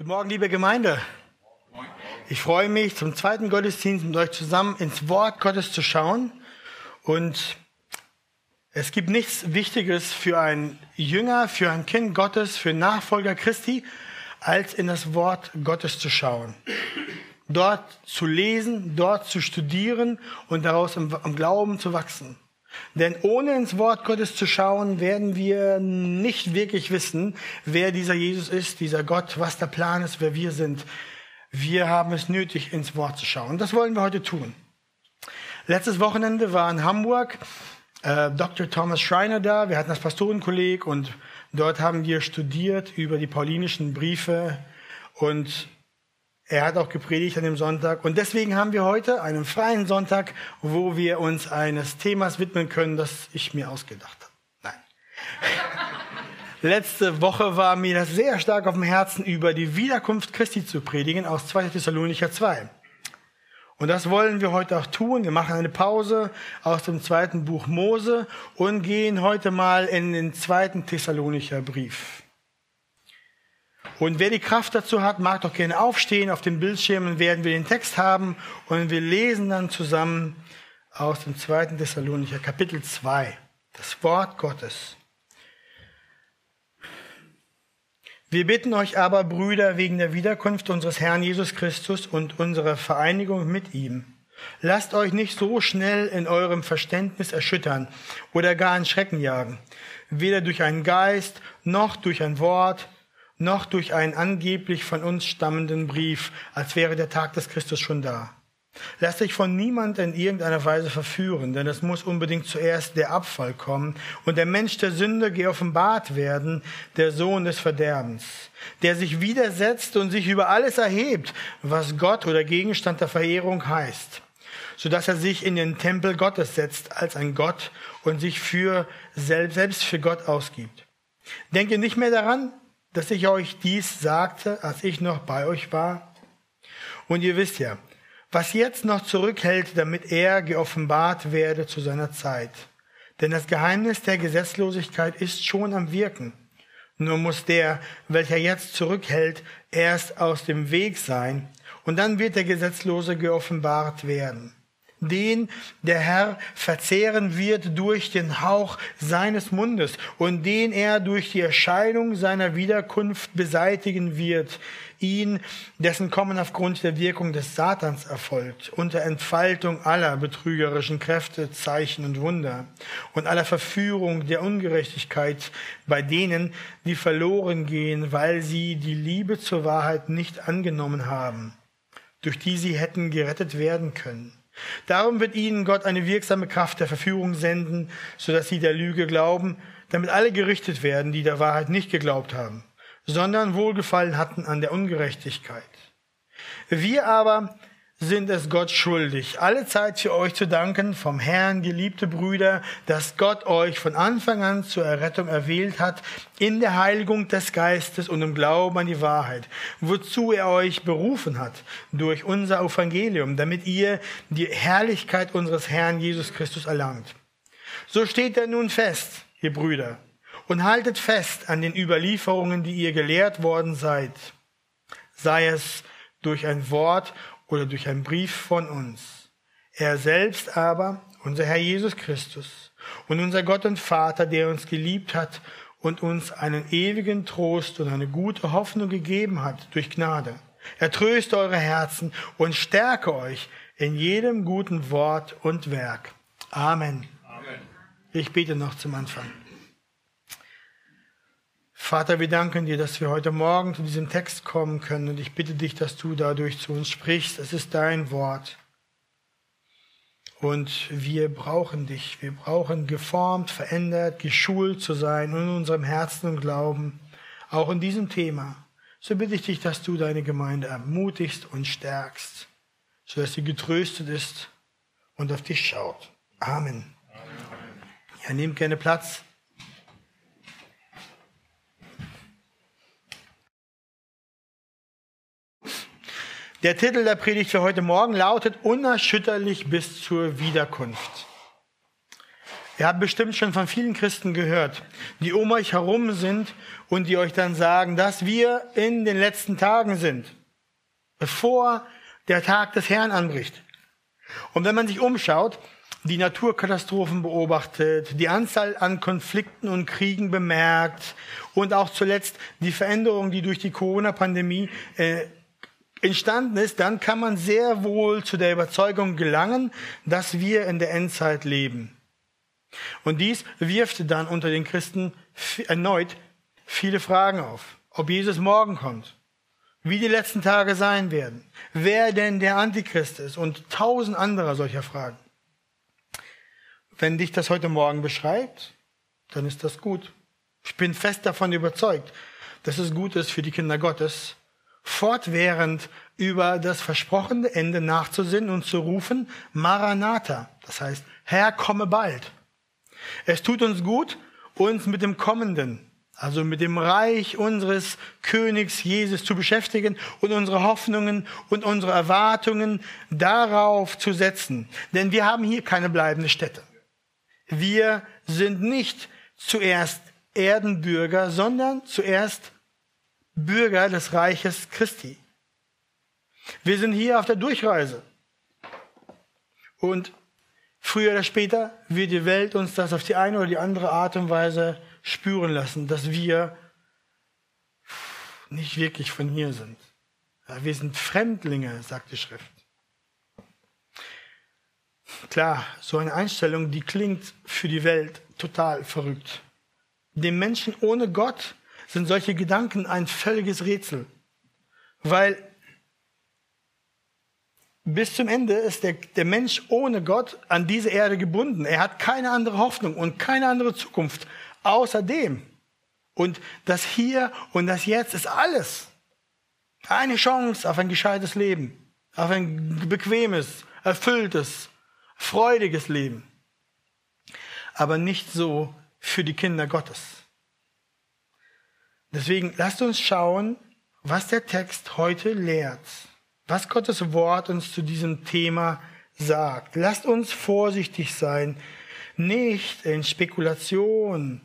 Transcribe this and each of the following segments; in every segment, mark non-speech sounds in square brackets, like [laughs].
Guten Morgen, liebe Gemeinde. Ich freue mich, zum zweiten Gottesdienst mit euch zusammen ins Wort Gottes zu schauen. Und es gibt nichts Wichtiges für einen Jünger, für ein Kind Gottes, für Nachfolger Christi, als in das Wort Gottes zu schauen. Dort zu lesen, dort zu studieren und daraus im, im Glauben zu wachsen. Denn ohne ins Wort Gottes zu schauen, werden wir nicht wirklich wissen, wer dieser Jesus ist, dieser Gott, was der Plan ist, wer wir sind. Wir haben es nötig, ins Wort zu schauen. Das wollen wir heute tun. Letztes Wochenende war in Hamburg äh, Dr. Thomas Schreiner da. Wir hatten das Pastorenkolleg und dort haben wir studiert über die paulinischen Briefe und er hat auch gepredigt an dem Sonntag. Und deswegen haben wir heute einen freien Sonntag, wo wir uns eines Themas widmen können, das ich mir ausgedacht habe. Nein. [laughs] Letzte Woche war mir das sehr stark auf dem Herzen, über die Wiederkunft Christi zu predigen aus 2. Thessalonicher 2. Und das wollen wir heute auch tun. Wir machen eine Pause aus dem zweiten Buch Mose und gehen heute mal in den zweiten Thessalonicher Brief. Und wer die Kraft dazu hat, mag doch gerne aufstehen. Auf den Bildschirmen werden wir den Text haben und wir lesen dann zusammen aus dem zweiten Thessalonicher Kapitel 2, das Wort Gottes. Wir bitten euch aber, Brüder, wegen der Wiederkunft unseres Herrn Jesus Christus und unserer Vereinigung mit ihm, lasst euch nicht so schnell in eurem Verständnis erschüttern oder gar in Schrecken jagen, weder durch einen Geist noch durch ein Wort, noch durch einen angeblich von uns stammenden Brief, als wäre der Tag des Christus schon da. Lass dich von niemand in irgendeiner Weise verführen, denn es muss unbedingt zuerst der Abfall kommen und der Mensch der Sünde geoffenbart werden, der Sohn des Verderbens, der sich widersetzt und sich über alles erhebt, was Gott oder Gegenstand der Verehrung heißt, so dass er sich in den Tempel Gottes setzt als ein Gott und sich für selbst für Gott ausgibt. Denke nicht mehr daran, dass ich euch dies sagte, als ich noch bei euch war? Und ihr wisst ja, was jetzt noch zurückhält, damit er geoffenbart werde zu seiner Zeit. Denn das Geheimnis der Gesetzlosigkeit ist schon am Wirken. Nur muss der, welcher jetzt zurückhält, erst aus dem Weg sein, und dann wird der Gesetzlose geoffenbart werden den der Herr verzehren wird durch den Hauch seines Mundes und den er durch die Erscheinung seiner Wiederkunft beseitigen wird, ihn, dessen Kommen aufgrund der Wirkung des Satans erfolgt, unter Entfaltung aller betrügerischen Kräfte, Zeichen und Wunder und aller Verführung der Ungerechtigkeit bei denen, die verloren gehen, weil sie die Liebe zur Wahrheit nicht angenommen haben, durch die sie hätten gerettet werden können. Darum wird ihnen Gott eine wirksame Kraft der Verführung senden, sodass sie der Lüge glauben, damit alle gerichtet werden, die der Wahrheit nicht geglaubt haben, sondern Wohlgefallen hatten an der Ungerechtigkeit. Wir aber sind es Gott schuldig, alle Zeit für euch zu danken, vom Herrn, geliebte Brüder, dass Gott euch von Anfang an zur Errettung erwählt hat, in der Heiligung des Geistes und im Glauben an die Wahrheit, wozu er euch berufen hat, durch unser Evangelium, damit ihr die Herrlichkeit unseres Herrn Jesus Christus erlangt. So steht er nun fest, ihr Brüder, und haltet fest an den Überlieferungen, die ihr gelehrt worden seid, sei es durch ein Wort oder durch einen Brief von uns. Er selbst aber, unser Herr Jesus Christus und unser Gott und Vater, der uns geliebt hat und uns einen ewigen Trost und eine gute Hoffnung gegeben hat durch Gnade. Er tröste eure Herzen und stärke euch in jedem guten Wort und Werk. Amen. Amen. Ich bete noch zum Anfang. Vater, wir danken dir, dass wir heute Morgen zu diesem Text kommen können und ich bitte dich, dass du dadurch zu uns sprichst. Es ist dein Wort. Und wir brauchen dich. Wir brauchen geformt, verändert, geschult zu sein in unserem Herzen und Glauben, auch in diesem Thema. So bitte ich dich, dass du deine Gemeinde ermutigst und stärkst, sodass sie getröstet ist und auf dich schaut. Amen. Ja, nehmt gerne Platz. Der Titel der Predigt für heute Morgen lautet Unerschütterlich bis zur Wiederkunft. Ihr habt bestimmt schon von vielen Christen gehört, die um euch herum sind und die euch dann sagen, dass wir in den letzten Tagen sind, bevor der Tag des Herrn anbricht. Und wenn man sich umschaut, die Naturkatastrophen beobachtet, die Anzahl an Konflikten und Kriegen bemerkt und auch zuletzt die Veränderung, die durch die Corona-Pandemie äh, entstanden ist, dann kann man sehr wohl zu der Überzeugung gelangen, dass wir in der Endzeit leben. Und dies wirft dann unter den Christen erneut viele Fragen auf. Ob Jesus morgen kommt, wie die letzten Tage sein werden, wer denn der Antichrist ist und tausend anderer solcher Fragen. Wenn dich das heute Morgen beschreibt, dann ist das gut. Ich bin fest davon überzeugt, dass es gut ist für die Kinder Gottes, fortwährend über das versprochene Ende nachzusinnen und zu rufen, Maranatha, das heißt, Herr, komme bald. Es tut uns gut, uns mit dem Kommenden, also mit dem Reich unseres Königs Jesus zu beschäftigen und unsere Hoffnungen und unsere Erwartungen darauf zu setzen. Denn wir haben hier keine bleibende Stätte. Wir sind nicht zuerst Erdenbürger, sondern zuerst Bürger des Reiches Christi. Wir sind hier auf der Durchreise. Und früher oder später wird die Welt uns das auf die eine oder die andere Art und Weise spüren lassen, dass wir nicht wirklich von hier sind. Wir sind Fremdlinge, sagt die Schrift. Klar, so eine Einstellung, die klingt für die Welt total verrückt. Dem Menschen ohne Gott sind solche Gedanken ein völliges Rätsel, weil bis zum Ende ist der, der Mensch ohne Gott an diese Erde gebunden. Er hat keine andere Hoffnung und keine andere Zukunft außer dem. Und das Hier und das Jetzt ist alles. Eine Chance auf ein gescheites Leben, auf ein bequemes, erfülltes, freudiges Leben. Aber nicht so für die Kinder Gottes. Deswegen lasst uns schauen, was der Text heute lehrt was Gottes Wort uns zu diesem Thema sagt. Lasst uns vorsichtig sein, nicht in Spekulation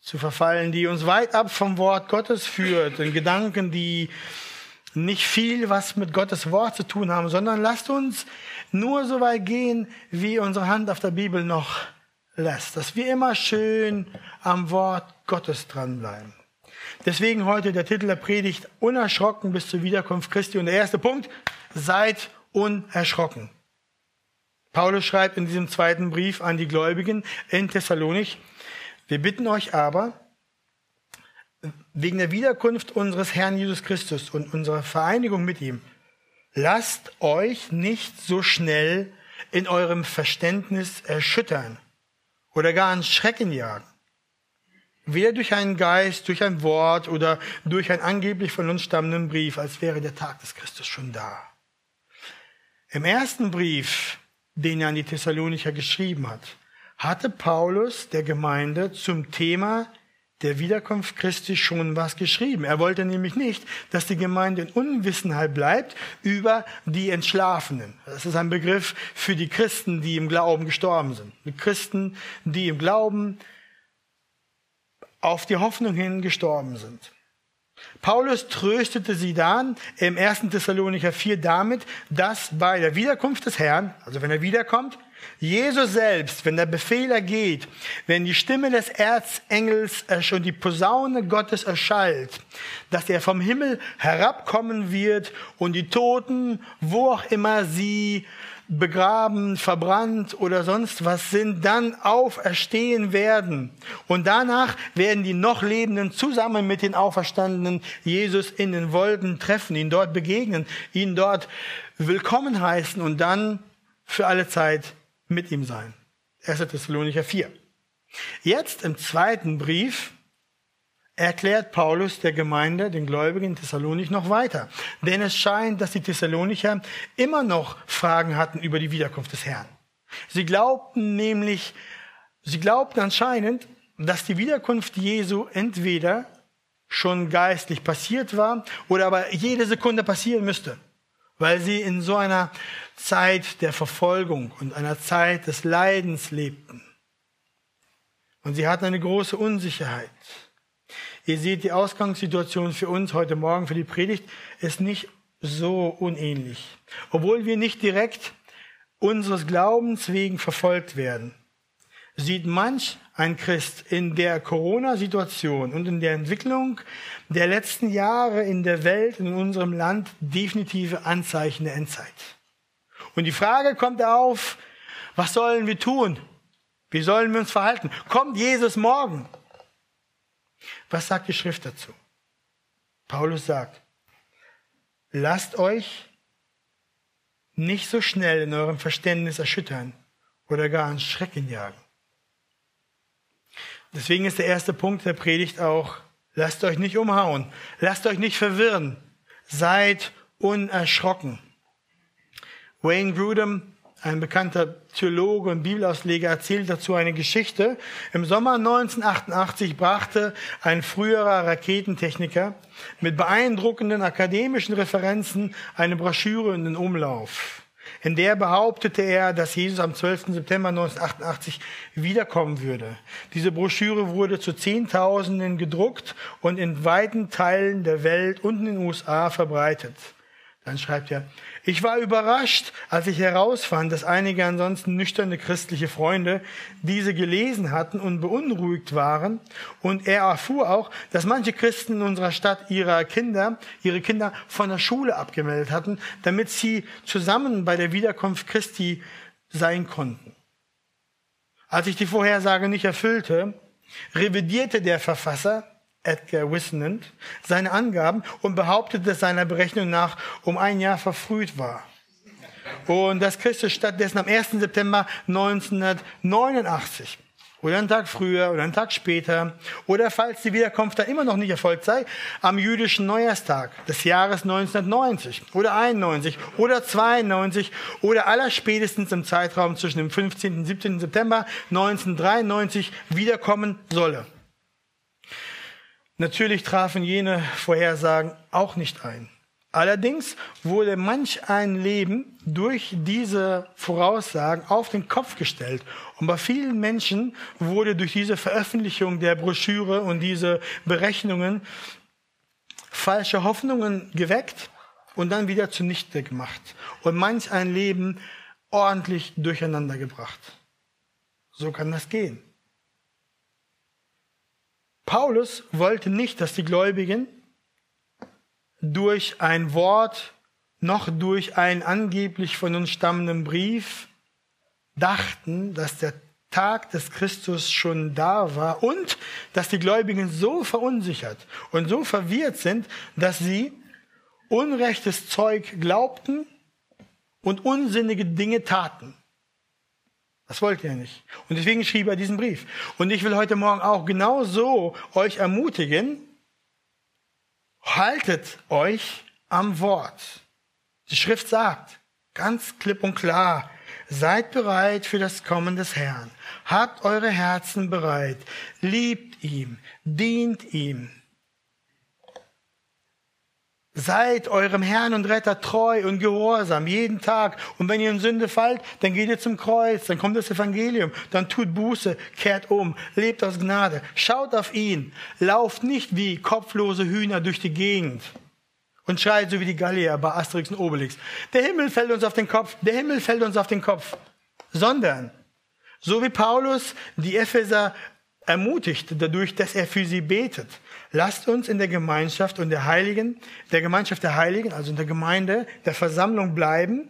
zu verfallen, die uns weit ab vom Wort Gottes führt, in Gedanken, die nicht viel was mit Gottes Wort zu tun haben, sondern lasst uns nur so weit gehen, wie unsere Hand auf der Bibel noch lässt, dass wir immer schön am Wort Gottes dranbleiben. Deswegen heute der Titel der Predigt, unerschrocken bis zur Wiederkunft Christi. Und der erste Punkt, seid unerschrocken. Paulus schreibt in diesem zweiten Brief an die Gläubigen in Thessalonich, wir bitten euch aber, wegen der Wiederkunft unseres Herrn Jesus Christus und unserer Vereinigung mit ihm, lasst euch nicht so schnell in eurem Verständnis erschüttern oder gar einen Schrecken jagen Weder durch einen Geist, durch ein Wort oder durch einen angeblich von uns stammenden Brief, als wäre der Tag des Christus schon da. Im ersten Brief, den er an die Thessalonicher geschrieben hat, hatte Paulus der Gemeinde zum Thema der Wiederkunft Christi schon was geschrieben. Er wollte nämlich nicht, dass die Gemeinde in Unwissenheit bleibt über die Entschlafenen. Das ist ein Begriff für die Christen, die im Glauben gestorben sind. Die Christen, die im Glauben auf die Hoffnung hin gestorben sind. Paulus tröstete sie dann im 1. Thessalonicher 4 damit, dass bei der Wiederkunft des Herrn, also wenn er wiederkommt, Jesus selbst, wenn der Befehl ergeht, wenn die Stimme des Erzengels und die Posaune Gottes erschallt, dass er vom Himmel herabkommen wird und die Toten, wo auch immer sie begraben, verbrannt oder sonst was sind, dann auferstehen werden. Und danach werden die noch Lebenden zusammen mit den Auferstandenen Jesus in den Wolken treffen, ihn dort begegnen, ihn dort willkommen heißen und dann für alle Zeit mit ihm sein. 1. Thessalonicher 4. Jetzt im zweiten Brief erklärt Paulus der Gemeinde, den Gläubigen in Thessalonik noch weiter. Denn es scheint, dass die Thessalonicher immer noch Fragen hatten über die Wiederkunft des Herrn. Sie glaubten nämlich, sie glaubten anscheinend, dass die Wiederkunft Jesu entweder schon geistlich passiert war oder aber jede Sekunde passieren müsste, weil sie in so einer Zeit der Verfolgung und einer Zeit des Leidens lebten. Und sie hatten eine große Unsicherheit. Ihr seht, die Ausgangssituation für uns heute Morgen für die Predigt ist nicht so unähnlich. Obwohl wir nicht direkt unseres Glaubens wegen verfolgt werden, sieht manch ein Christ in der Corona-Situation und in der Entwicklung der letzten Jahre in der Welt, in unserem Land definitive Anzeichen der Endzeit. Und die Frage kommt auf, was sollen wir tun? Wie sollen wir uns verhalten? Kommt Jesus morgen? Was sagt die Schrift dazu? Paulus sagt, lasst euch nicht so schnell in eurem Verständnis erschüttern oder gar einen Schrecken jagen. Deswegen ist der erste Punkt der Predigt auch, lasst euch nicht umhauen, lasst euch nicht verwirren, seid unerschrocken. Wayne Grudem ein bekannter Theologe und Bibelausleger erzählt dazu eine Geschichte. Im Sommer 1988 brachte ein früherer Raketentechniker mit beeindruckenden akademischen Referenzen eine Broschüre in den Umlauf. In der behauptete er, dass Jesus am 12. September 1988 wiederkommen würde. Diese Broschüre wurde zu Zehntausenden gedruckt und in weiten Teilen der Welt und in den USA verbreitet. Dann schreibt er, ich war überrascht, als ich herausfand, dass einige ansonsten nüchterne christliche Freunde diese gelesen hatten und beunruhigt waren. Und er erfuhr auch, dass manche Christen in unserer Stadt ihre Kinder, ihre Kinder von der Schule abgemeldet hatten, damit sie zusammen bei der Wiederkunft Christi sein konnten. Als ich die Vorhersage nicht erfüllte, revidierte der Verfasser Edgar Wisnant seine Angaben und behauptete, dass seiner Berechnung nach um ein Jahr verfrüht war. Und dass Christus stattdessen am 1. September 1989 oder einen Tag früher oder einen Tag später oder falls die Wiederkunft dann immer noch nicht erfolgt sei, am jüdischen Neujahrstag des Jahres 1990 oder 91 oder 92 oder allerspätestens im Zeitraum zwischen dem 15. und 17. September 1993 wiederkommen solle. Natürlich trafen jene Vorhersagen auch nicht ein. Allerdings wurde manch ein Leben durch diese Voraussagen auf den Kopf gestellt. Und bei vielen Menschen wurde durch diese Veröffentlichung der Broschüre und diese Berechnungen falsche Hoffnungen geweckt und dann wieder zunichte gemacht. Und manch ein Leben ordentlich durcheinander gebracht. So kann das gehen. Paulus wollte nicht, dass die Gläubigen durch ein Wort noch durch einen angeblich von uns stammenden Brief dachten, dass der Tag des Christus schon da war und dass die Gläubigen so verunsichert und so verwirrt sind, dass sie unrechtes Zeug glaubten und unsinnige Dinge taten. Das wollte er nicht. Und deswegen schrieb er diesen Brief. Und ich will heute Morgen auch genau so euch ermutigen, haltet euch am Wort. Die Schrift sagt ganz klipp und klar, seid bereit für das Kommen des Herrn. Habt eure Herzen bereit. Liebt ihm. Dient ihm. Seid eurem Herrn und Retter treu und gehorsam jeden Tag. Und wenn ihr in Sünde fallt, dann geht ihr zum Kreuz, dann kommt das Evangelium, dann tut Buße, kehrt um, lebt aus Gnade, schaut auf ihn, lauft nicht wie kopflose Hühner durch die Gegend und schreit so wie die Gallier bei Asterix und Obelix. Der Himmel fällt uns auf den Kopf, der Himmel fällt uns auf den Kopf. Sondern, so wie Paulus die Epheser ermutigt dadurch, dass er für sie betet. Lasst uns in der Gemeinschaft und der Heiligen, der Gemeinschaft der Heiligen, also in der Gemeinde, der Versammlung bleiben,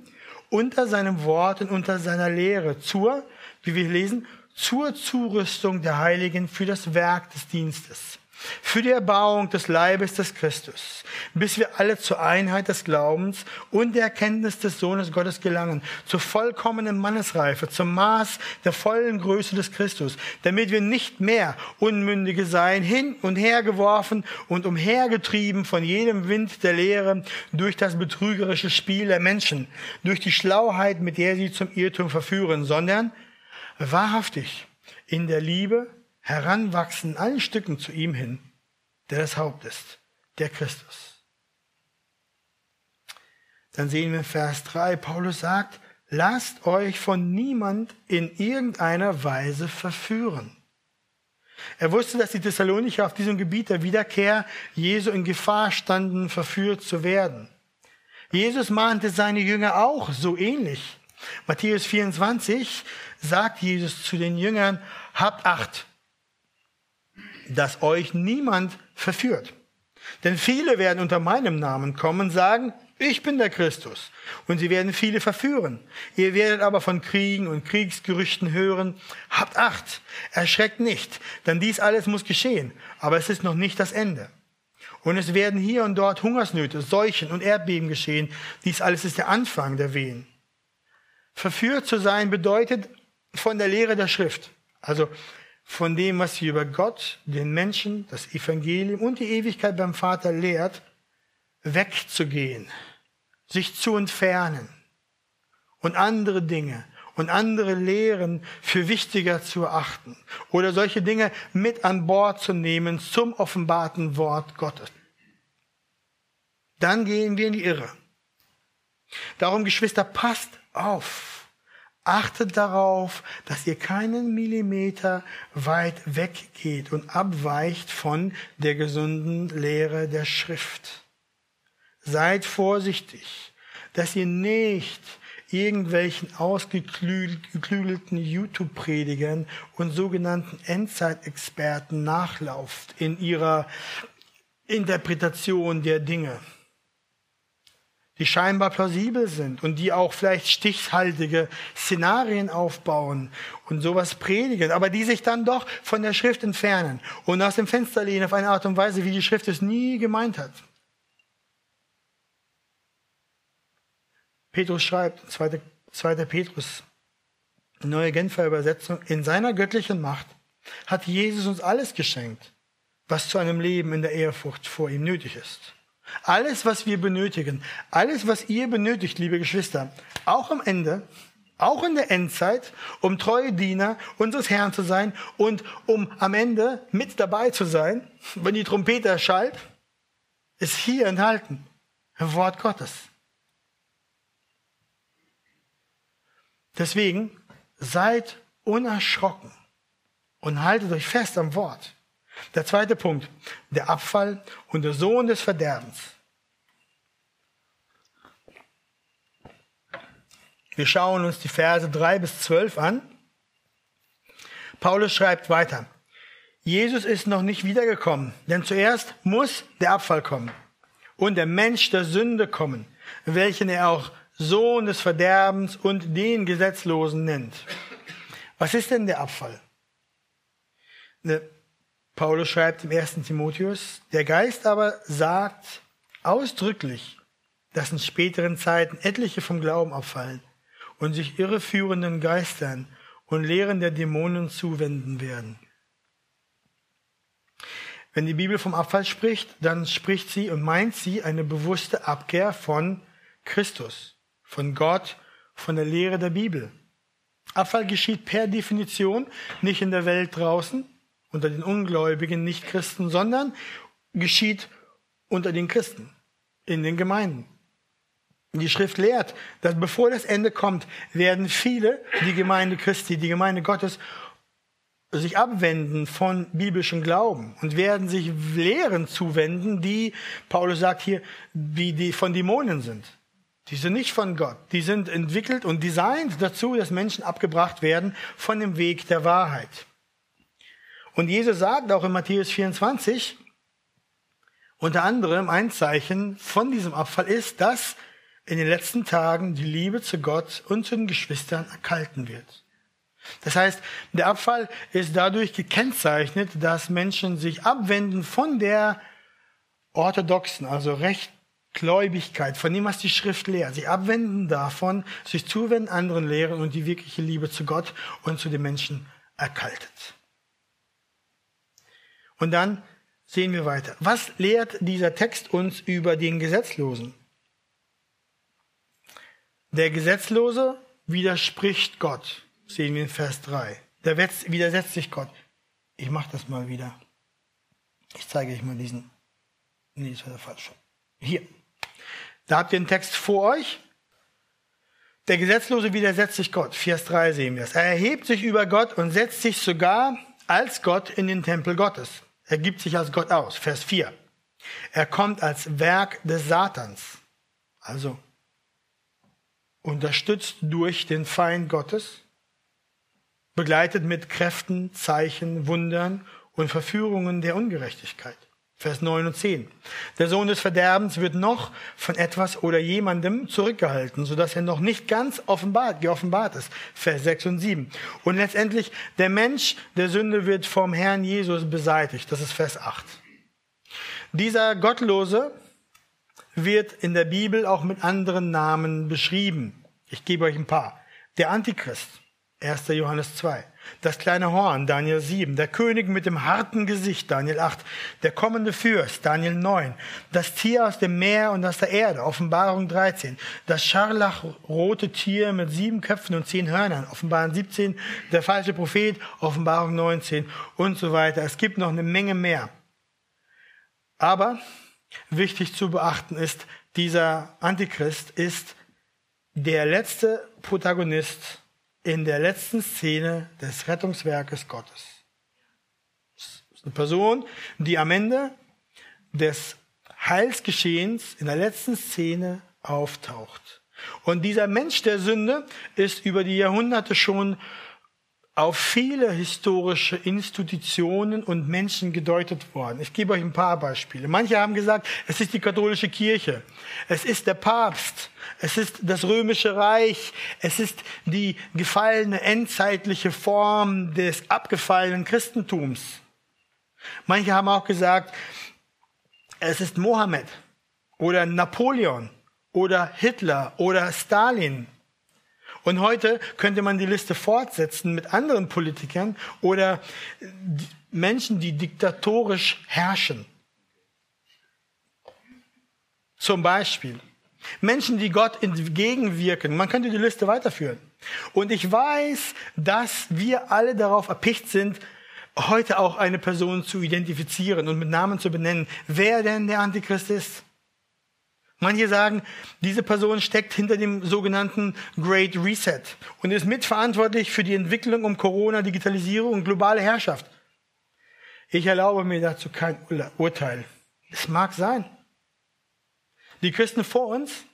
unter seinem Wort und unter seiner Lehre zur, wie wir lesen, zur Zurüstung der Heiligen für das Werk des Dienstes für die Erbauung des Leibes des Christus, bis wir alle zur Einheit des Glaubens und der Erkenntnis des Sohnes Gottes gelangen, zur vollkommenen Mannesreife, zum Maß der vollen Größe des Christus, damit wir nicht mehr Unmündige seien, hin und her geworfen und umhergetrieben von jedem Wind der Lehre durch das betrügerische Spiel der Menschen, durch die Schlauheit, mit der sie zum Irrtum verführen, sondern wahrhaftig in der Liebe heranwachsen in allen Stücken zu ihm hin, der das Haupt ist, der Christus. Dann sehen wir in Vers 3, Paulus sagt, lasst euch von niemand in irgendeiner Weise verführen. Er wusste, dass die Thessalonicher auf diesem Gebiet der Wiederkehr Jesu in Gefahr standen, verführt zu werden. Jesus mahnte seine Jünger auch so ähnlich. Matthäus 24 sagt Jesus zu den Jüngern, habt Acht, dass euch niemand verführt. Denn viele werden unter meinem Namen kommen und sagen, ich bin der Christus. Und sie werden viele verführen. Ihr werdet aber von Kriegen und Kriegsgerüchten hören. Habt Acht, erschreckt nicht, denn dies alles muss geschehen. Aber es ist noch nicht das Ende. Und es werden hier und dort Hungersnöte, Seuchen und Erdbeben geschehen. Dies alles ist der Anfang der Wehen. Verführt zu sein bedeutet von der Lehre der Schrift. Also von dem, was sie über Gott, den Menschen, das Evangelium und die Ewigkeit beim Vater lehrt, wegzugehen, sich zu entfernen und andere Dinge und andere Lehren für wichtiger zu erachten oder solche Dinge mit an Bord zu nehmen zum offenbarten Wort Gottes. Dann gehen wir in die Irre. Darum, Geschwister, passt auf. Achtet darauf, dass ihr keinen Millimeter weit weggeht und abweicht von der gesunden Lehre der Schrift. Seid vorsichtig, dass ihr nicht irgendwelchen ausgeklügelten YouTube-Predigern und sogenannten Endzeitexperten nachlauft in ihrer Interpretation der Dinge die scheinbar plausibel sind und die auch vielleicht stichhaltige Szenarien aufbauen und sowas predigen, aber die sich dann doch von der Schrift entfernen und aus dem Fenster lehnen auf eine Art und Weise, wie die Schrift es nie gemeint hat. Petrus schreibt, 2. 2. Petrus, neue Genfer Übersetzung, in seiner göttlichen Macht hat Jesus uns alles geschenkt, was zu einem Leben in der Ehrfurcht vor ihm nötig ist. Alles, was wir benötigen, alles, was ihr benötigt, liebe Geschwister, auch am Ende, auch in der Endzeit, um treue Diener unseres Herrn zu sein und um am Ende mit dabei zu sein, wenn die Trompete erschallt, ist hier enthalten im Wort Gottes. Deswegen seid unerschrocken und haltet euch fest am Wort. Der zweite Punkt, der Abfall und der Sohn des Verderbens. Wir schauen uns die Verse drei bis zwölf an. Paulus schreibt weiter. Jesus ist noch nicht wiedergekommen, denn zuerst muss der Abfall kommen und der Mensch der Sünde kommen, welchen er auch Sohn des Verderbens und den Gesetzlosen nennt. Was ist denn der Abfall? Paulus schreibt im ersten Timotheus, der Geist aber sagt ausdrücklich, dass in späteren Zeiten etliche vom Glauben abfallen und sich irreführenden Geistern und Lehren der Dämonen zuwenden werden. Wenn die Bibel vom Abfall spricht, dann spricht sie und meint sie eine bewusste Abkehr von Christus, von Gott, von der Lehre der Bibel. Abfall geschieht per Definition nicht in der Welt draußen, unter den ungläubigen Nichtchristen, sondern geschieht unter den Christen, in den Gemeinden. Die Schrift lehrt, dass bevor das Ende kommt, werden viele, die Gemeinde Christi, die Gemeinde Gottes, sich abwenden von biblischem Glauben und werden sich Lehren zuwenden, die, Paulus sagt hier, wie die von Dämonen sind. Die sind nicht von Gott. Die sind entwickelt und designt dazu, dass Menschen abgebracht werden von dem Weg der Wahrheit. Und Jesus sagt auch in Matthäus 24, unter anderem ein Zeichen von diesem Abfall ist, dass in den letzten Tagen die Liebe zu Gott und zu den Geschwistern erkalten wird. Das heißt, der Abfall ist dadurch gekennzeichnet, dass Menschen sich abwenden von der orthodoxen, also Rechtgläubigkeit, von dem, was die Schrift lehrt, sich abwenden davon, sich zuwenden anderen Lehren und die wirkliche Liebe zu Gott und zu den Menschen erkaltet. Und dann sehen wir weiter. Was lehrt dieser Text uns über den Gesetzlosen? Der Gesetzlose widerspricht Gott, sehen wir in Vers 3. Der widersetzt sich Gott. Ich mache das mal wieder. Ich zeige euch mal diesen. Nee, das war der falsche. Hier. Da habt ihr den Text vor euch. Der Gesetzlose widersetzt sich Gott. Vers 3 sehen wir es. Er erhebt sich über Gott und setzt sich sogar als Gott in den Tempel Gottes. Er gibt sich als Gott aus. Vers 4. Er kommt als Werk des Satans. Also unterstützt durch den Feind Gottes, begleitet mit Kräften, Zeichen, Wundern und Verführungen der Ungerechtigkeit. Vers 9 und 10. Der Sohn des Verderbens wird noch von etwas oder jemandem zurückgehalten, sodass er noch nicht ganz offenbart, geoffenbart ist. Vers 6 und 7. Und letztendlich, der Mensch der Sünde wird vom Herrn Jesus beseitigt. Das ist Vers 8. Dieser Gottlose wird in der Bibel auch mit anderen Namen beschrieben. Ich gebe euch ein paar. Der Antichrist, 1. Johannes 2. Das kleine Horn, Daniel 7. Der König mit dem harten Gesicht, Daniel 8. Der kommende Fürst, Daniel 9. Das Tier aus dem Meer und aus der Erde, Offenbarung 13. Das scharlachrote Tier mit sieben Köpfen und zehn Hörnern, Offenbarung 17. Der falsche Prophet, Offenbarung 19 und so weiter. Es gibt noch eine Menge mehr. Aber wichtig zu beachten ist, dieser Antichrist ist der letzte Protagonist in der letzten Szene des Rettungswerkes Gottes. Das ist eine Person, die am Ende des Heilsgeschehens in der letzten Szene auftaucht. Und dieser Mensch der Sünde ist über die Jahrhunderte schon auf viele historische Institutionen und Menschen gedeutet worden. Ich gebe euch ein paar Beispiele. Manche haben gesagt, es ist die katholische Kirche, es ist der Papst, es ist das römische Reich, es ist die gefallene endzeitliche Form des abgefallenen Christentums. Manche haben auch gesagt, es ist Mohammed oder Napoleon oder Hitler oder Stalin und heute könnte man die Liste fortsetzen mit anderen Politikern oder Menschen, die diktatorisch herrschen. Zum Beispiel Menschen, die Gott entgegenwirken. Man könnte die Liste weiterführen. Und ich weiß, dass wir alle darauf erpicht sind, heute auch eine Person zu identifizieren und mit Namen zu benennen, wer denn der Antichrist ist. Manche sagen, diese Person steckt hinter dem sogenannten Great Reset und ist mitverantwortlich für die Entwicklung um Corona, Digitalisierung und globale Herrschaft. Ich erlaube mir dazu kein Urteil. Es mag sein. Die Christen vor uns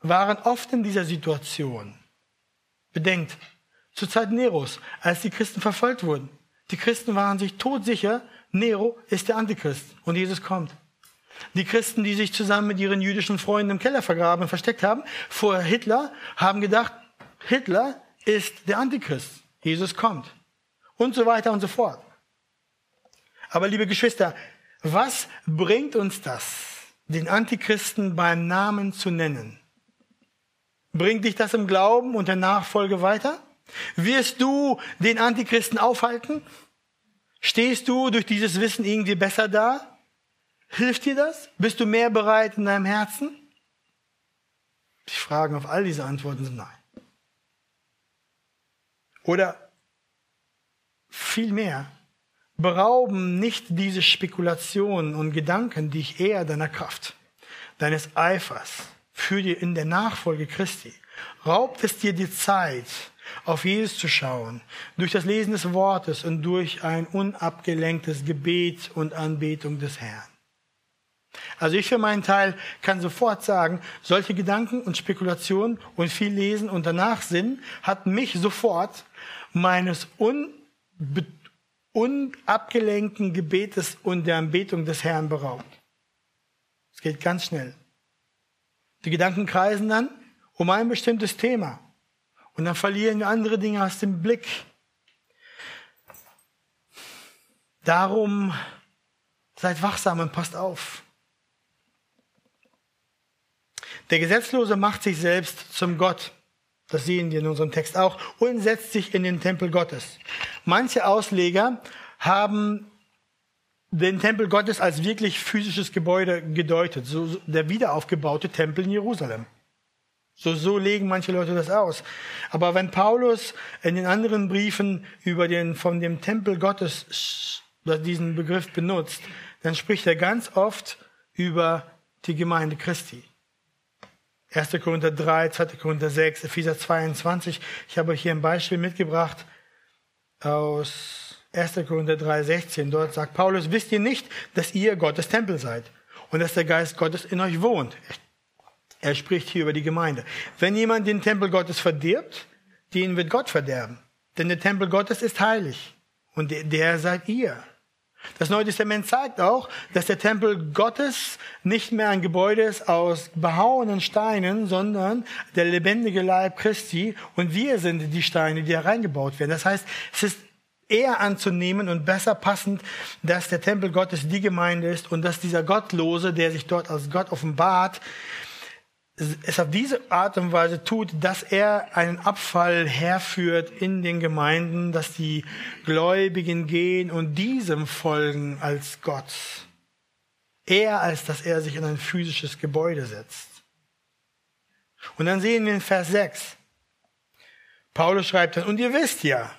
waren oft in dieser Situation. Bedenkt, zur Zeit Neros, als die Christen verfolgt wurden. Die Christen waren sich todsicher, Nero ist der Antichrist und Jesus kommt. Die Christen, die sich zusammen mit ihren jüdischen Freunden im Keller vergraben und versteckt haben, vor Hitler, haben gedacht, Hitler ist der Antichrist. Jesus kommt. Und so weiter und so fort. Aber liebe Geschwister, was bringt uns das, den Antichristen beim Namen zu nennen? Bringt dich das im Glauben und der Nachfolge weiter? Wirst du den Antichristen aufhalten? Stehst du durch dieses Wissen irgendwie besser da? Hilft dir das? Bist du mehr bereit in deinem Herzen? Die Fragen auf all diese Antworten sind nein. Oder vielmehr, berauben nicht diese Spekulationen und Gedanken dich eher deiner Kraft, deines Eifers für dir in der Nachfolge Christi. Raubt es dir die Zeit, auf Jesus zu schauen, durch das Lesen des Wortes und durch ein unabgelenktes Gebet und Anbetung des Herrn. Also ich für meinen Teil kann sofort sagen, solche Gedanken und Spekulationen und viel Lesen und danach Sinn hat mich sofort meines unabgelenkten Gebetes und der Anbetung des Herrn beraubt. Es geht ganz schnell. Die Gedanken kreisen dann um ein bestimmtes Thema. Und dann verlieren wir andere Dinge aus dem Blick. Darum seid wachsam und passt auf. Der Gesetzlose macht sich selbst zum Gott. Das sehen wir in unserem Text auch. Und setzt sich in den Tempel Gottes. Manche Ausleger haben den Tempel Gottes als wirklich physisches Gebäude gedeutet. So, der wiederaufgebaute Tempel in Jerusalem. So, so legen manche Leute das aus. Aber wenn Paulus in den anderen Briefen über den, von dem Tempel Gottes diesen Begriff benutzt, dann spricht er ganz oft über die Gemeinde Christi. 1. Korinther 3, 2. Korinther 6, Epheser 22. Ich habe euch hier ein Beispiel mitgebracht aus 1. Korinther 3,16. Dort sagt Paulus, wisst ihr nicht, dass ihr Gottes Tempel seid und dass der Geist Gottes in euch wohnt? Er spricht hier über die Gemeinde. Wenn jemand den Tempel Gottes verdirbt, den wird Gott verderben. Denn der Tempel Gottes ist heilig und der seid ihr. Das Neue Testament zeigt auch, dass der Tempel Gottes nicht mehr ein Gebäude ist aus behauenen Steinen, sondern der lebendige Leib Christi und wir sind die Steine, die hereingebaut werden. Das heißt, es ist eher anzunehmen und besser passend, dass der Tempel Gottes die Gemeinde ist und dass dieser Gottlose, der sich dort als Gott offenbart, es auf diese Art und Weise tut, dass er einen Abfall herführt in den Gemeinden, dass die Gläubigen gehen und diesem folgen als Gott. Eher als dass er sich in ein physisches Gebäude setzt. Und dann sehen wir in Vers 6. Paulus schreibt dann, und ihr wisst ja,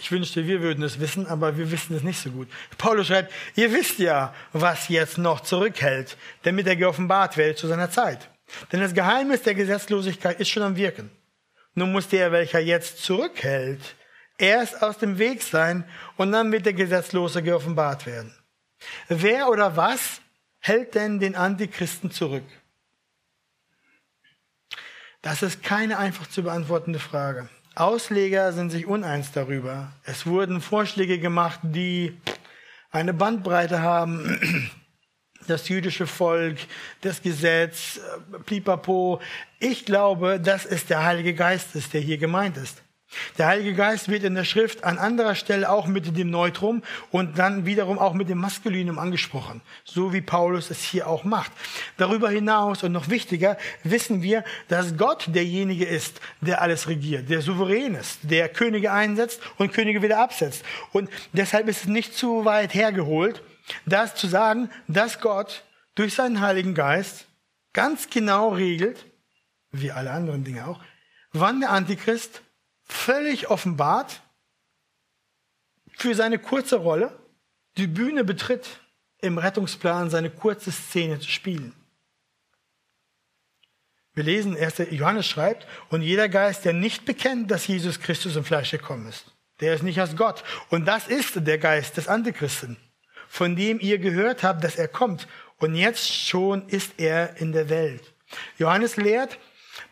ich wünschte, wir würden es wissen, aber wir wissen es nicht so gut. Paulus schreibt, ihr wisst ja, was jetzt noch zurückhält, damit er geoffenbart wird zu seiner Zeit. Denn das Geheimnis der Gesetzlosigkeit ist schon am Wirken. Nun muss der, welcher jetzt zurückhält, erst aus dem Weg sein und dann wird der Gesetzlose geoffenbart werden. Wer oder was hält denn den Antichristen zurück? Das ist keine einfach zu beantwortende Frage. Ausleger sind sich uneins darüber. Es wurden Vorschläge gemacht, die eine Bandbreite haben das jüdische Volk, das Gesetz, äh, pipapo. Ich glaube, dass es der Heilige Geist ist, der hier gemeint ist. Der Heilige Geist wird in der Schrift an anderer Stelle auch mit dem Neutrum und dann wiederum auch mit dem Maskulinum angesprochen, so wie Paulus es hier auch macht. Darüber hinaus und noch wichtiger wissen wir, dass Gott derjenige ist, der alles regiert, der souverän ist, der Könige einsetzt und Könige wieder absetzt. Und deshalb ist es nicht zu weit hergeholt, das zu sagen, dass Gott durch seinen Heiligen Geist ganz genau regelt, wie alle anderen Dinge auch, wann der Antichrist völlig offenbart für seine kurze Rolle die Bühne betritt, im Rettungsplan seine kurze Szene zu spielen. Wir lesen, 1. Johannes schreibt, und jeder Geist, der nicht bekennt, dass Jesus Christus im Fleisch gekommen ist, der ist nicht als Gott. Und das ist der Geist des Antichristen von dem ihr gehört habt, dass er kommt. Und jetzt schon ist er in der Welt. Johannes lehrt,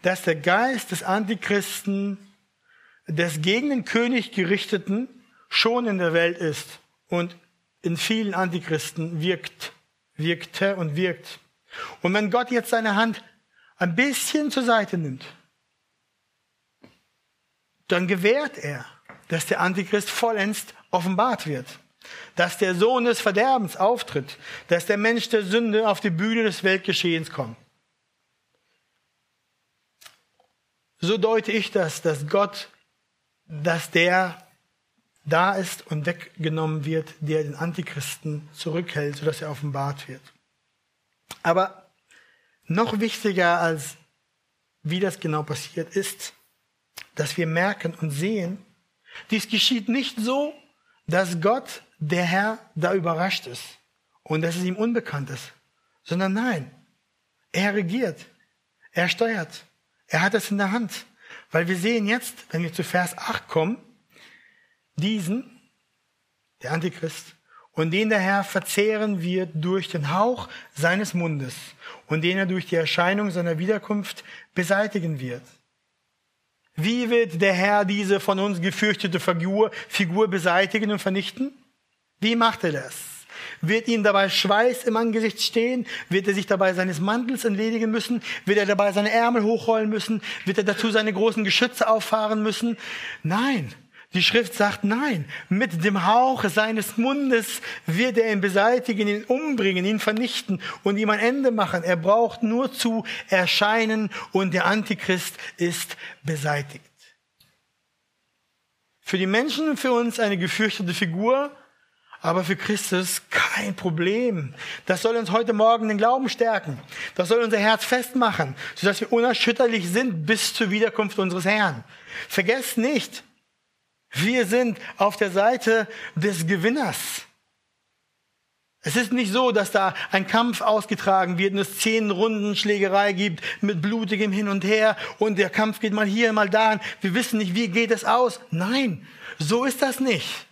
dass der Geist des Antichristen, des gegen den König gerichteten, schon in der Welt ist und in vielen Antichristen wirkt, wirkte und wirkt. Und wenn Gott jetzt seine Hand ein bisschen zur Seite nimmt, dann gewährt er, dass der Antichrist vollends offenbart wird dass der Sohn des Verderbens auftritt, dass der Mensch der Sünde auf die Bühne des Weltgeschehens kommt. So deute ich das, dass Gott, dass der da ist und weggenommen wird, der den Antichristen zurückhält, sodass er offenbart wird. Aber noch wichtiger als wie das genau passiert ist, dass wir merken und sehen, dies geschieht nicht so, dass Gott der Herr da überrascht ist und dass es ihm unbekannt ist, sondern nein, er regiert, er steuert, er hat es in der Hand. Weil wir sehen jetzt, wenn wir zu Vers 8 kommen, diesen, der Antichrist, und den der Herr verzehren wird durch den Hauch seines Mundes und den er durch die Erscheinung seiner Wiederkunft beseitigen wird. Wie wird der Herr diese von uns gefürchtete Figur, Figur beseitigen und vernichten? Wie macht er das? Wird ihm dabei Schweiß im Angesicht stehen? Wird er sich dabei seines Mantels entledigen müssen? Wird er dabei seine Ärmel hochrollen müssen? Wird er dazu seine großen Geschütze auffahren müssen? Nein. Die Schrift sagt nein. Mit dem Hauch seines Mundes wird er ihn beseitigen, ihn umbringen, ihn vernichten und ihm ein Ende machen. Er braucht nur zu erscheinen und der Antichrist ist beseitigt. Für die Menschen, für uns eine gefürchtete Figur, aber für Christus kein Problem. Das soll uns heute Morgen den Glauben stärken. Das soll unser Herz festmachen, sodass wir unerschütterlich sind bis zur Wiederkunft unseres Herrn. Vergesst nicht, wir sind auf der Seite des Gewinners. Es ist nicht so, dass da ein Kampf ausgetragen wird und es zehn Runden Schlägerei gibt mit blutigem Hin und Her und der Kampf geht mal hier, mal da. Wir wissen nicht, wie geht es aus. Nein, so ist das nicht.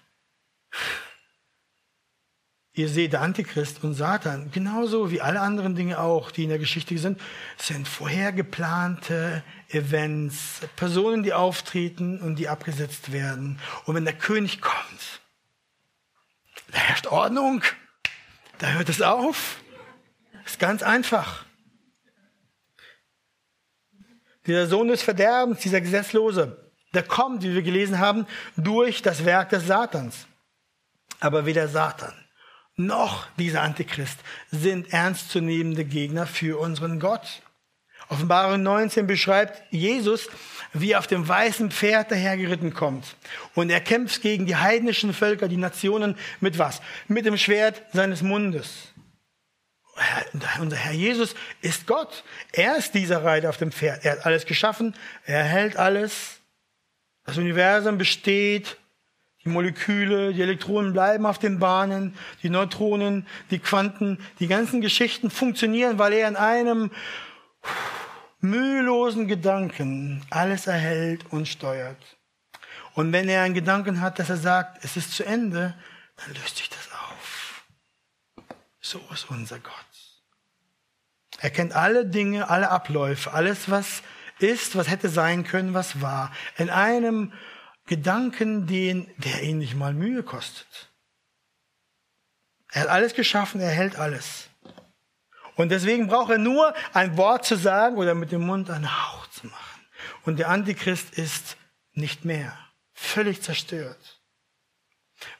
Ihr seht, der Antichrist und Satan, genauso wie alle anderen Dinge auch, die in der Geschichte sind, sind vorhergeplante Events, Personen, die auftreten und die abgesetzt werden. Und wenn der König kommt, da herrscht Ordnung, da hört es auf. Ist ganz einfach. Dieser Sohn des Verderbens, dieser Gesetzlose, der kommt, wie wir gelesen haben, durch das Werk des Satans. Aber weder Satan noch dieser Antichrist sind ernstzunehmende Gegner für unseren Gott. Offenbarung 19 beschreibt Jesus, wie er auf dem weißen Pferd dahergeritten kommt. Und er kämpft gegen die heidnischen Völker, die Nationen mit was? Mit dem Schwert seines Mundes. Unser Herr Jesus ist Gott. Er ist dieser Reiter auf dem Pferd. Er hat alles geschaffen. Er hält alles. Das Universum besteht die Moleküle, die Elektronen bleiben auf den Bahnen, die Neutronen, die Quanten, die ganzen Geschichten funktionieren, weil er in einem mühelosen Gedanken alles erhält und steuert. Und wenn er einen Gedanken hat, dass er sagt, es ist zu Ende, dann löst sich das auf. So ist unser Gott. Er kennt alle Dinge, alle Abläufe, alles, was ist, was hätte sein können, was war. In einem Gedanken, den, der ihn nicht mal Mühe kostet. Er hat alles geschaffen, er hält alles. Und deswegen braucht er nur ein Wort zu sagen oder mit dem Mund einen Hauch zu machen. Und der Antichrist ist nicht mehr. Völlig zerstört.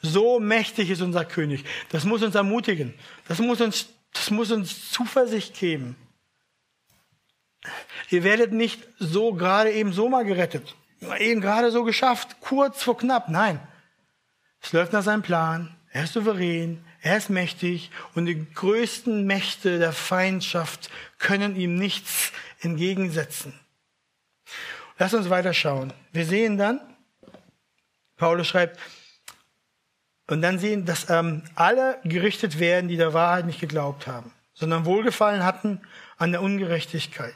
So mächtig ist unser König. Das muss uns ermutigen. Das muss uns, das muss uns Zuversicht geben. Ihr werdet nicht so gerade eben so mal gerettet eben gerade so geschafft, kurz vor knapp. Nein, es läuft nach seinem Plan. Er ist souverän, er ist mächtig und die größten Mächte der Feindschaft können ihm nichts entgegensetzen. Lass uns weiterschauen. Wir sehen dann, Paulus schreibt, und dann sehen, dass ähm, alle gerichtet werden, die der Wahrheit nicht geglaubt haben, sondern Wohlgefallen hatten an der Ungerechtigkeit.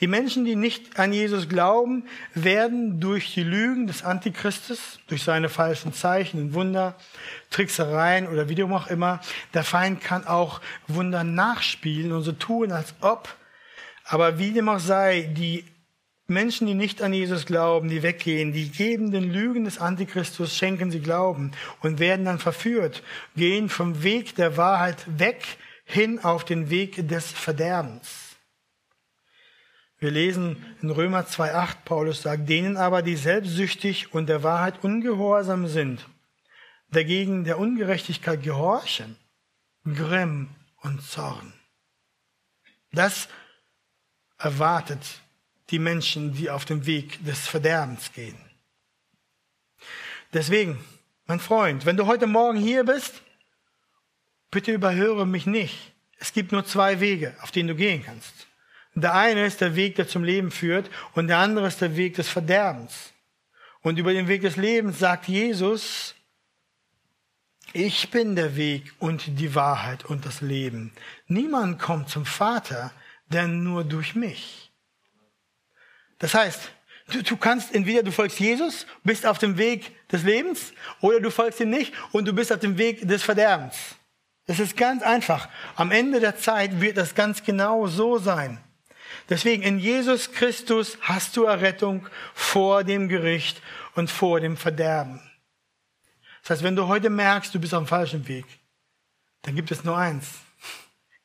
Die Menschen, die nicht an Jesus glauben, werden durch die Lügen des Antichristes, durch seine falschen Zeichen und Wunder, Tricksereien oder wie auch immer, der Feind kann auch Wunder nachspielen und so tun, als ob. Aber wie dem auch sei, die Menschen, die nicht an Jesus glauben, die weggehen, die geben den Lügen des Antichristus, schenken sie Glauben und werden dann verführt, gehen vom Weg der Wahrheit weg hin auf den Weg des Verderbens. Wir lesen in Römer 2.8, Paulus sagt, denen aber, die selbstsüchtig und der Wahrheit ungehorsam sind, dagegen der Ungerechtigkeit gehorchen, Grimm und Zorn. Das erwartet die Menschen, die auf dem Weg des Verderbens gehen. Deswegen, mein Freund, wenn du heute Morgen hier bist, bitte überhöre mich nicht. Es gibt nur zwei Wege, auf denen du gehen kannst. Der eine ist der Weg, der zum Leben führt, und der andere ist der Weg des Verderbens. Und über den Weg des Lebens sagt Jesus, ich bin der Weg und die Wahrheit und das Leben. Niemand kommt zum Vater, denn nur durch mich. Das heißt, du, du kannst entweder du folgst Jesus, bist auf dem Weg des Lebens, oder du folgst ihm nicht und du bist auf dem Weg des Verderbens. Es ist ganz einfach. Am Ende der Zeit wird das ganz genau so sein. Deswegen, in Jesus Christus hast du Errettung vor dem Gericht und vor dem Verderben. Das heißt, wenn du heute merkst, du bist auf dem falschen Weg, dann gibt es nur eins.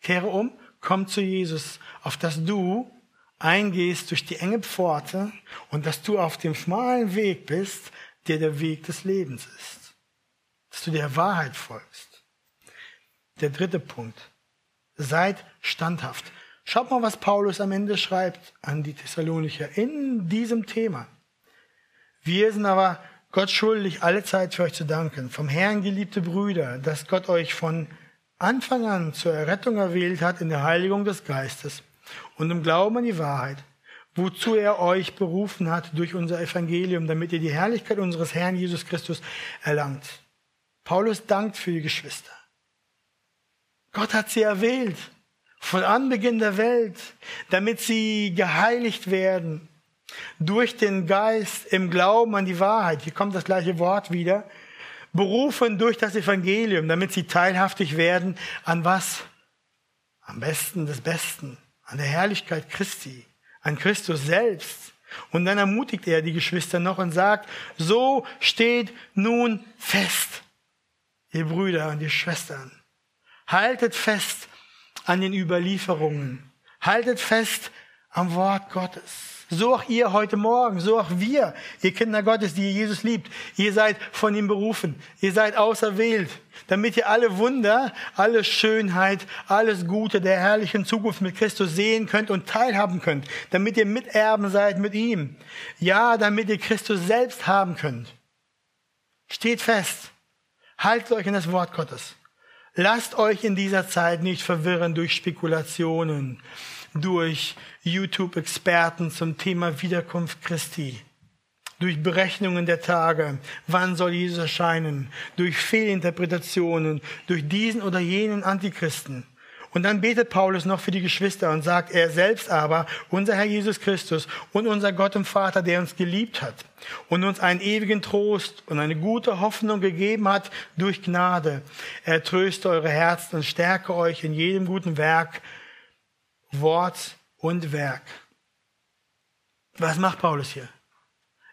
Kehre um, komm zu Jesus, auf dass du eingehst durch die enge Pforte und dass du auf dem schmalen Weg bist, der der Weg des Lebens ist. Dass du der Wahrheit folgst. Der dritte Punkt. Seid standhaft. Schaut mal, was Paulus am Ende schreibt an die Thessalonicher in diesem Thema. Wir sind aber Gott schuldig, alle Zeit für euch zu danken. Vom Herrn, geliebte Brüder, dass Gott euch von Anfang an zur Errettung erwählt hat in der Heiligung des Geistes und im Glauben an die Wahrheit, wozu er euch berufen hat durch unser Evangelium, damit ihr die Herrlichkeit unseres Herrn Jesus Christus erlangt. Paulus dankt für die Geschwister. Gott hat sie erwählt von Anbeginn der Welt, damit sie geheiligt werden durch den Geist im Glauben an die Wahrheit. Hier kommt das gleiche Wort wieder. berufen durch das Evangelium, damit sie teilhaftig werden an was? Am besten des Besten, an der Herrlichkeit Christi, an Christus selbst. Und dann ermutigt er die Geschwister noch und sagt, so steht nun fest, ihr Brüder und ihr Schwestern. Haltet fest an den Überlieferungen. Haltet fest am Wort Gottes. So auch ihr heute Morgen, so auch wir, ihr Kinder Gottes, die Jesus liebt. Ihr seid von ihm berufen. Ihr seid auserwählt, damit ihr alle Wunder, alle Schönheit, alles Gute der herrlichen Zukunft mit Christus sehen könnt und teilhaben könnt. Damit ihr Miterben seid mit ihm. Ja, damit ihr Christus selbst haben könnt. Steht fest. Haltet euch in das Wort Gottes. Lasst euch in dieser Zeit nicht verwirren durch Spekulationen, durch YouTube-Experten zum Thema Wiederkunft Christi, durch Berechnungen der Tage, wann soll Jesus erscheinen, durch Fehlinterpretationen, durch diesen oder jenen Antichristen. Und dann betet Paulus noch für die Geschwister und sagt, er selbst aber, unser Herr Jesus Christus und unser Gott und Vater, der uns geliebt hat und uns einen ewigen Trost und eine gute Hoffnung gegeben hat durch Gnade. Er tröste eure Herzen und stärke euch in jedem guten Werk, Wort und Werk. Was macht Paulus hier?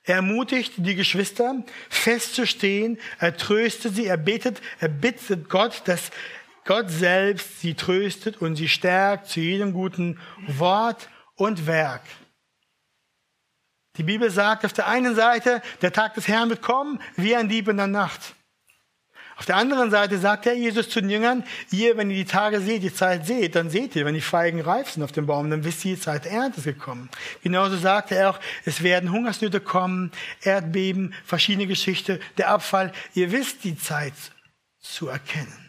Er ermutigt die Geschwister, festzustehen, er tröstet sie, er betet, er bittet Gott, dass Gott selbst sie tröstet und sie stärkt zu jedem guten Wort und Werk. Die Bibel sagt auf der einen Seite, der Tag des Herrn wird kommen wie ein Dieb in der Nacht. Auf der anderen Seite sagt der Jesus zu den Jüngern, ihr, wenn ihr die Tage seht, die Zeit seht, dann seht ihr, wenn die Feigen reif sind auf dem Baum, dann wisst ihr, die Zeit der Ernte ist gekommen. Genauso sagte er auch, es werden Hungersnöte kommen, Erdbeben, verschiedene Geschichte, der Abfall. Ihr wisst die Zeit zu erkennen.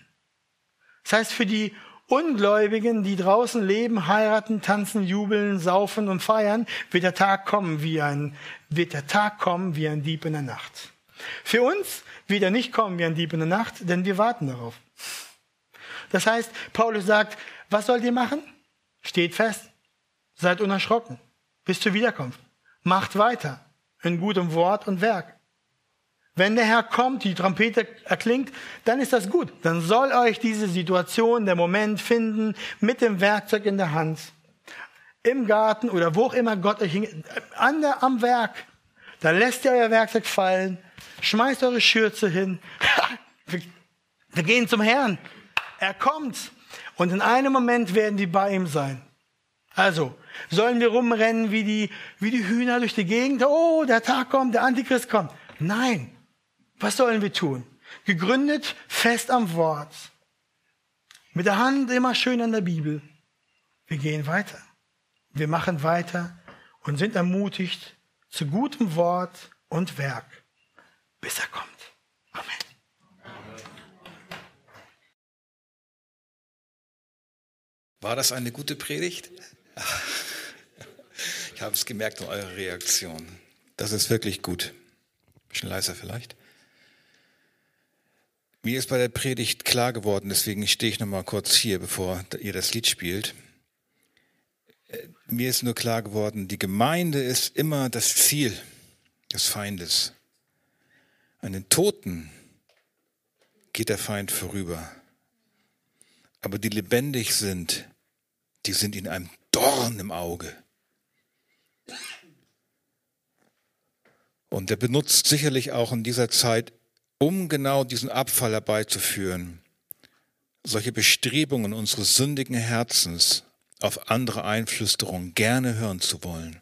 Das heißt, für die Ungläubigen, die draußen leben, heiraten, tanzen, jubeln, saufen und feiern, wird der Tag kommen wie ein, wird der Tag kommen wie ein Dieb in der Nacht. Für uns wird er nicht kommen wie ein Dieb in der Nacht, denn wir warten darauf. Das heißt, Paulus sagt, was sollt ihr machen? Steht fest. Seid unerschrocken. Bis zur Wiederkunft. Macht weiter. In gutem Wort und Werk. Wenn der Herr kommt, die Trompete erklingt, dann ist das gut. Dann soll euch diese Situation, der Moment finden, mit dem Werkzeug in der Hand, im Garten oder wo auch immer Gott euch hingeht, an der, am Werk. Da lässt ihr euer Werkzeug fallen Schmeißt eure Schürze hin. [laughs] wir gehen zum Herrn. Er kommt. Und in einem Moment werden die bei ihm sein. Also, sollen wir rumrennen wie die, wie die Hühner durch die Gegend? Oh, der Tag kommt, der Antichrist kommt. Nein. Was sollen wir tun? Gegründet, fest am Wort. Mit der Hand immer schön an der Bibel. Wir gehen weiter. Wir machen weiter und sind ermutigt zu gutem Wort und Werk bis er kommt. Amen. War das eine gute Predigt? [laughs] Ich habe es gemerkt in eurer Reaktion. Das ist wirklich gut. Ein bisschen leiser vielleicht. Mir ist bei der Predigt klar geworden, deswegen stehe ich noch mal kurz hier, bevor ihr das Lied spielt. Mir ist nur klar geworden, die Gemeinde ist immer das Ziel des Feindes. An den Toten geht der Feind vorüber. Aber die lebendig sind, die sind in einem Dorn im Auge. Und er benutzt sicherlich auch in dieser Zeit, um genau diesen Abfall herbeizuführen, solche Bestrebungen unseres sündigen Herzens auf andere Einflüsterungen gerne hören zu wollen.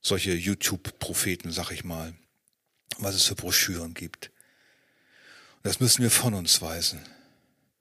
Solche YouTube-Propheten, sag ich mal was es für Broschüren gibt. Und das müssen wir von uns weisen.